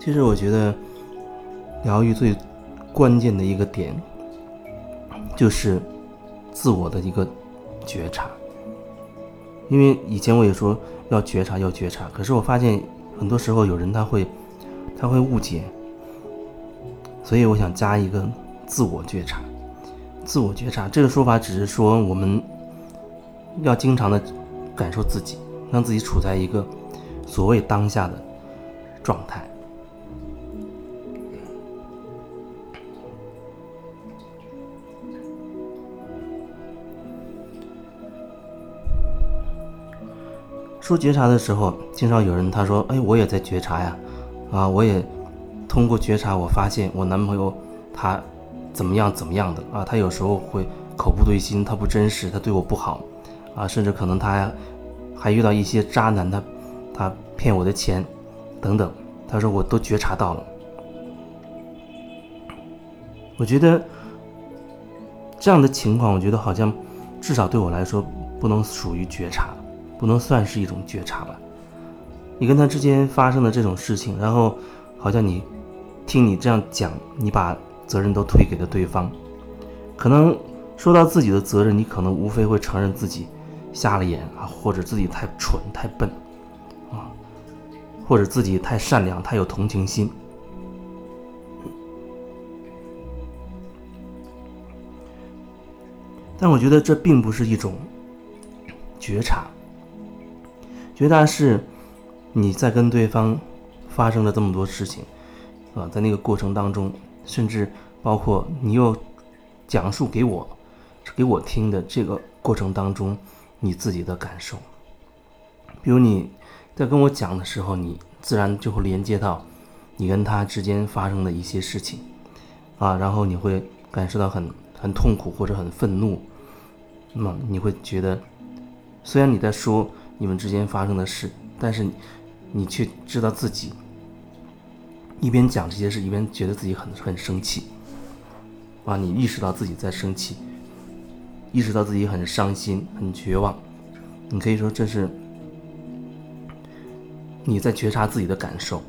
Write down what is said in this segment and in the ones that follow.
其实我觉得，疗愈最关键的一个点，就是自我的一个觉察。因为以前我也说要觉察，要觉察，可是我发现很多时候有人他会，他会误解，所以我想加一个自我觉察。自我觉察这个说法只是说我们要经常的感受自己，让自己处在一个所谓当下的状态。说觉察的时候，经常有人他说：“哎，我也在觉察呀，啊，我也通过觉察，我发现我男朋友他怎么样怎么样的啊，他有时候会口不对心，他不真实，他对我不好，啊，甚至可能他还遇到一些渣男，他他骗我的钱等等。”他说：“我都觉察到了。”我觉得这样的情况，我觉得好像至少对我来说不能属于觉察。不能算是一种觉察吧？你跟他之间发生的这种事情，然后好像你听你这样讲，你把责任都推给了对方。可能说到自己的责任，你可能无非会承认自己瞎了眼啊，或者自己太蠢太笨啊，或者自己太善良太有同情心。但我觉得这并不是一种觉察。觉察是，你在跟对方发生了这么多事情，啊，在那个过程当中，甚至包括你又讲述给我，给我听的这个过程当中，你自己的感受。比如你在跟我讲的时候，你自然就会连接到你跟他之间发生的一些事情，啊，然后你会感受到很很痛苦或者很愤怒，那么你会觉得，虽然你在说。你们之间发生的事，但是你却知道自己一边讲这些事，一边觉得自己很很生气啊！你意识到自己在生气，意识到自己很伤心、很绝望。你可以说这是你在觉察自己的感受。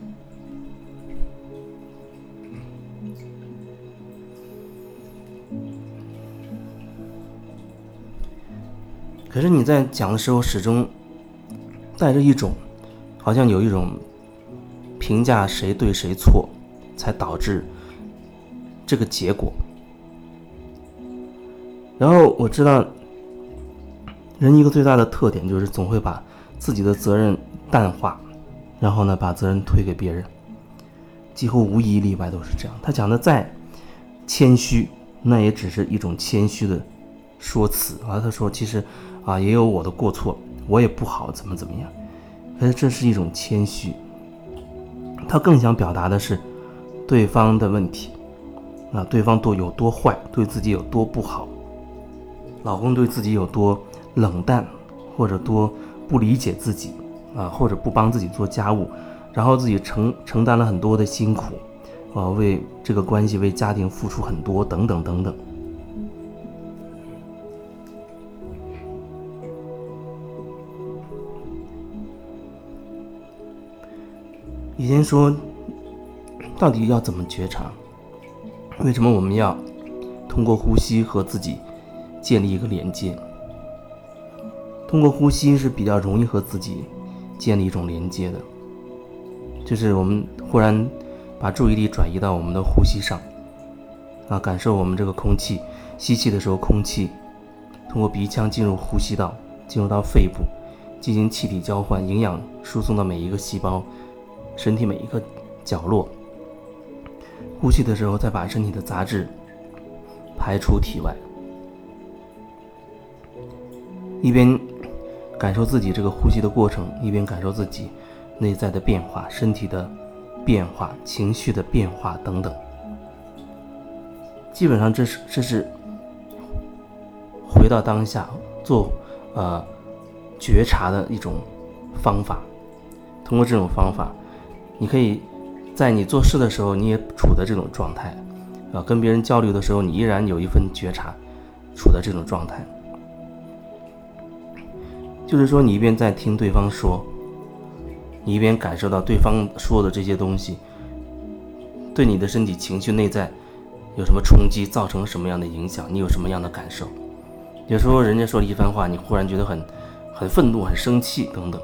可是你在讲的时候，始终。带着一种，好像有一种评价谁对谁错，才导致这个结果。然后我知道，人一个最大的特点就是总会把自己的责任淡化，然后呢把责任推给别人，几乎无一例外都是这样。他讲的再谦虚，那也只是一种谦虚的说辞啊。他说其实啊也有我的过错。我也不好，怎么怎么样？可是这是一种谦虚，他更想表达的是对方的问题，啊，对方多有多坏，对自己有多不好，老公对自己有多冷淡，或者多不理解自己，啊，或者不帮自己做家务，然后自己承承担了很多的辛苦，啊，为这个关系、为家庭付出很多，等等等等。以前说，到底要怎么觉察？为什么我们要通过呼吸和自己建立一个连接？通过呼吸是比较容易和自己建立一种连接的，就是我们忽然把注意力转移到我们的呼吸上，啊，感受我们这个空气，吸气的时候，空气通过鼻腔进入呼吸道，进入到肺部，进行气体交换，营养输送到每一个细胞。身体每一个角落，呼吸的时候再把身体的杂质排出体外，一边感受自己这个呼吸的过程，一边感受自己内在的变化、身体的变化、情绪的变化等等。基本上，这是这是回到当下做呃觉察的一种方法。通过这种方法。你可以在你做事的时候，你也处在这种状态，啊，跟别人交流的时候，你依然有一份觉察，处在这种状态。就是说，你一边在听对方说，你一边感受到对方说的这些东西，对你的身体、情绪、内在有什么冲击，造成什么样的影响？你有什么样的感受？有时候人家说了一番话，你忽然觉得很很愤怒、很生气等等，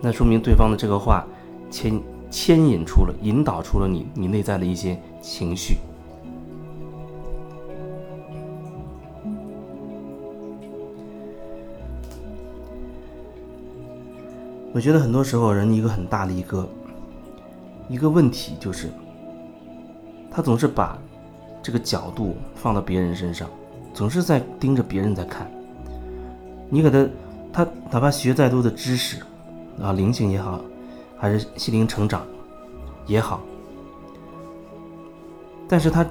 那说明对方的这个话牵牵引出了、引导出了你你内在的一些情绪。我觉得很多时候人一个很大的一个一个问题就是，他总是把这个角度放到别人身上，总是在盯着别人在看。你给他，他哪怕学再多的知识啊，灵性也好，还是心灵成长也好，但是他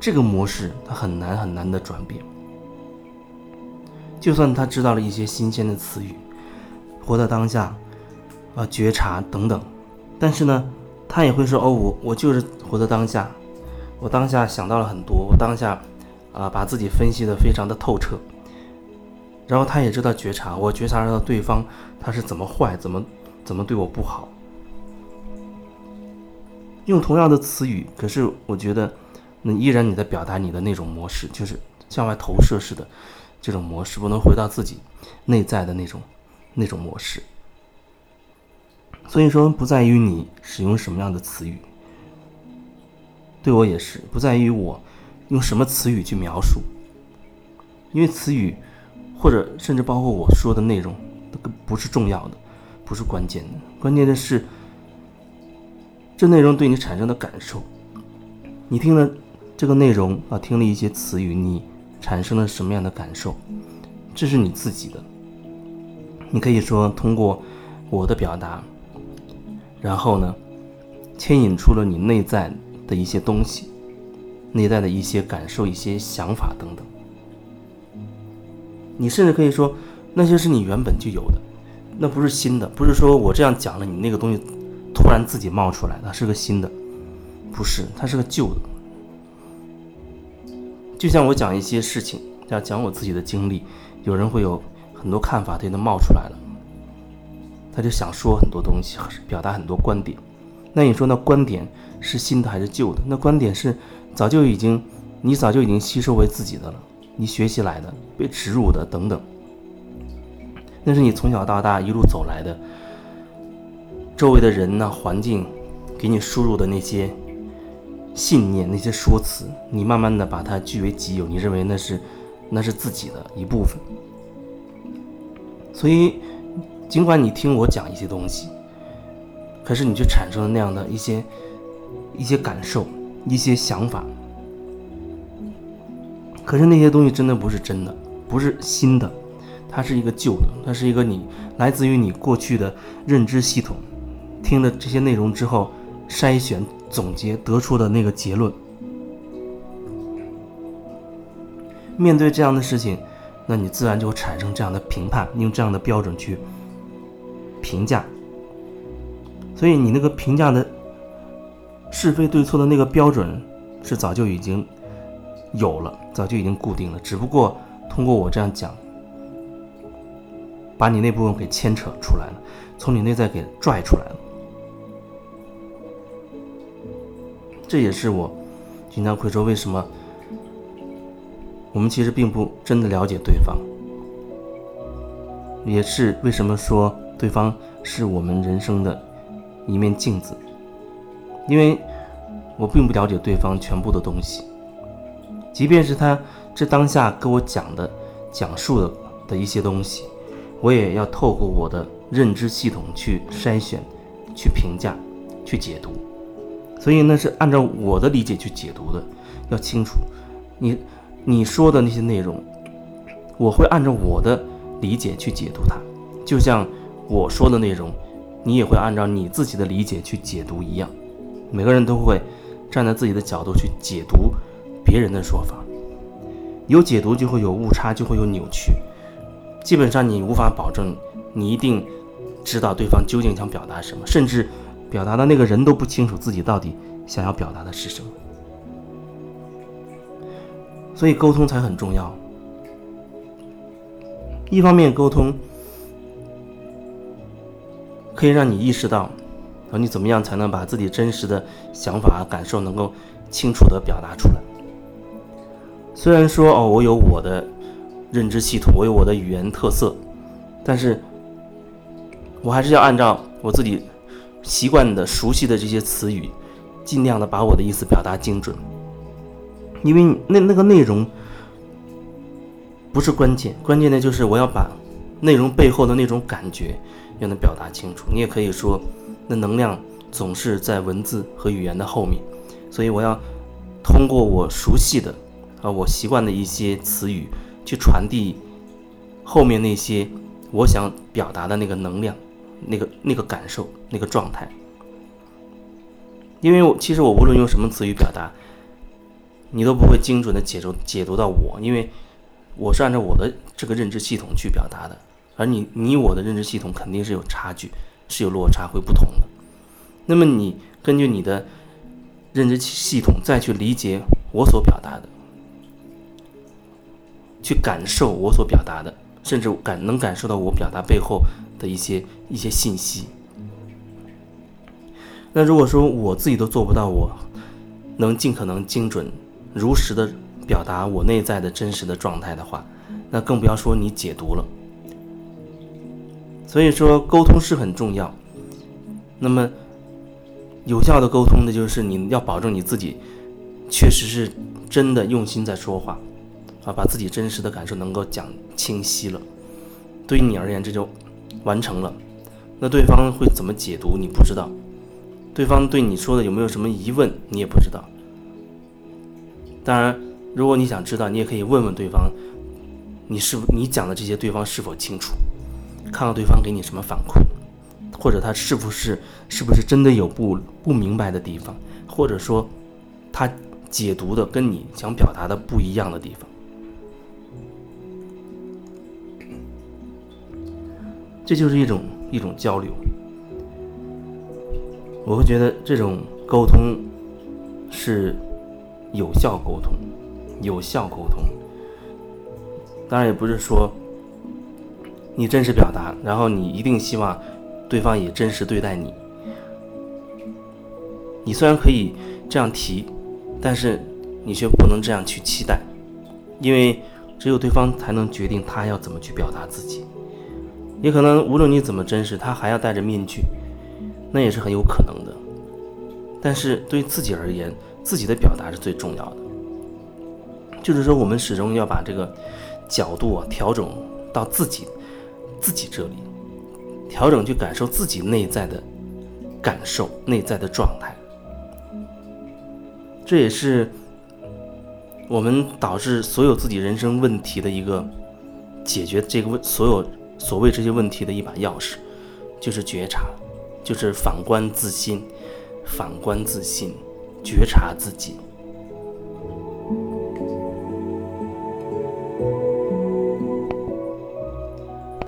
这个模式他很难很难的转变。就算他知道了一些新鲜的词语。活在当下，啊，觉察等等，但是呢，他也会说：“哦，我我就是活在当下，我当下想到了很多，我当下啊，把自己分析的非常的透彻。”然后他也知道觉察，我觉察到对方他是怎么坏，怎么怎么对我不好。用同样的词语，可是我觉得，那依然你在表达你的那种模式，就是向外投射式的这种模式，不能回到自己内在的那种。那种模式，所以说不在于你使用什么样的词语，对我也是不在于我用什么词语去描述，因为词语或者甚至包括我说的内容，都不是重要的，不是关键的，关键的是这内容对你产生的感受。你听了这个内容啊，听了一些词语，你产生了什么样的感受，这是你自己的。你可以说通过我的表达，然后呢，牵引出了你内在的一些东西，内在的一些感受、一些想法等等。你甚至可以说，那些是你原本就有的，那不是新的，不是说我这样讲了，你那个东西突然自己冒出来，它是个新的，不是，它是个旧的。就像我讲一些事情，要讲我自己的经历，有人会有。很多看法他就冒出来了，他就想说很多东西，表达很多观点。那你说那观点是新的还是旧的？那观点是早就已经你早就已经吸收为自己的了，你学习来的，被植入的等等。那是你从小到大一路走来的，周围的人呢、环境给你输入的那些信念、那些说辞，你慢慢的把它据为己有，你认为那是那是自己的一部分。所以，尽管你听我讲一些东西，可是你却产生了那样的一些一些感受、一些想法。可是那些东西真的不是真的，不是新的，它是一个旧的，它是一个你来自于你过去的认知系统，听了这些内容之后筛选、总结得出的那个结论。面对这样的事情。那你自然就会产生这样的评判，用这样的标准去评价。所以你那个评价的是非对错的那个标准是早就已经有了，早就已经固定了。只不过通过我这样讲，把你那部分给牵扯出来了，从你内在给拽出来了。这也是我经常会说为什么。我们其实并不真的了解对方，也是为什么说对方是我们人生的一面镜子，因为我并不了解对方全部的东西，即便是他这当下跟我讲的、讲述的的一些东西，我也要透过我的认知系统去筛选、去评价、去解读，所以那是按照我的理解去解读的，要清楚你。你说的那些内容，我会按照我的理解去解读它，就像我说的内容，你也会按照你自己的理解去解读一样。每个人都会站在自己的角度去解读别人的说法，有解读就会有误差，就会有扭曲。基本上你无法保证你一定知道对方究竟想表达什么，甚至表达的那个人都不清楚自己到底想要表达的是什么。所以沟通才很重要。一方面，沟通可以让你意识到，然后你怎么样才能把自己真实的想法、感受能够清楚的表达出来？虽然说哦，我有我的认知系统，我有我的语言特色，但是我还是要按照我自己习惯的、熟悉的这些词语，尽量的把我的意思表达精准。因为那那个内容不是关键，关键的就是我要把内容背后的那种感觉要能表达清楚。你也可以说。那能量总是在文字和语言的后面，所以我要通过我熟悉的啊，我习惯的一些词语去传递后面那些我想表达的那个能量、那个那个感受、那个状态。因为我其实我无论用什么词语表达，你都不会精准的解读解读到我，因为我是按照我的这个认知系统去表达的，而你你我的认知系统肯定是有差距。是有落差，会不同的。那么你根据你的认知系统再去理解我所表达的，去感受我所表达的，甚至感能感受到我表达背后的一些一些信息。那如果说我自己都做不到，我能尽可能精准、如实的表达我内在的真实的状态的话，那更不要说你解读了。所以说，沟通是很重要。那么，有效的沟通的就是你要保证你自己确实是真的用心在说话，啊，把自己真实的感受能够讲清晰了。对于你而言，这就完成了。那对方会怎么解读，你不知道；对方对你说的有没有什么疑问，你也不知道。当然，如果你想知道，你也可以问问对方，你是你讲的这些，对方是否清楚。看看对方给你什么反馈，或者他是不是是不是真的有不不明白的地方，或者说他解读的跟你想表达的不一样的地方，这就是一种一种交流。我会觉得这种沟通是有效沟通，有效沟通。当然也不是说。你真实表达，然后你一定希望对方也真实对待你。你虽然可以这样提，但是你却不能这样去期待，因为只有对方才能决定他要怎么去表达自己。也可能无论你怎么真实，他还要戴着面具，那也是很有可能的。但是对自己而言，自己的表达是最重要的。就是说，我们始终要把这个角度啊调整到自己。自己这里调整，去感受自己内在的感受、内在的状态。这也是我们导致所有自己人生问题的一个解决这个问所有所谓这些问题的一把钥匙，就是觉察，就是反观自心，反观自心，觉察自己。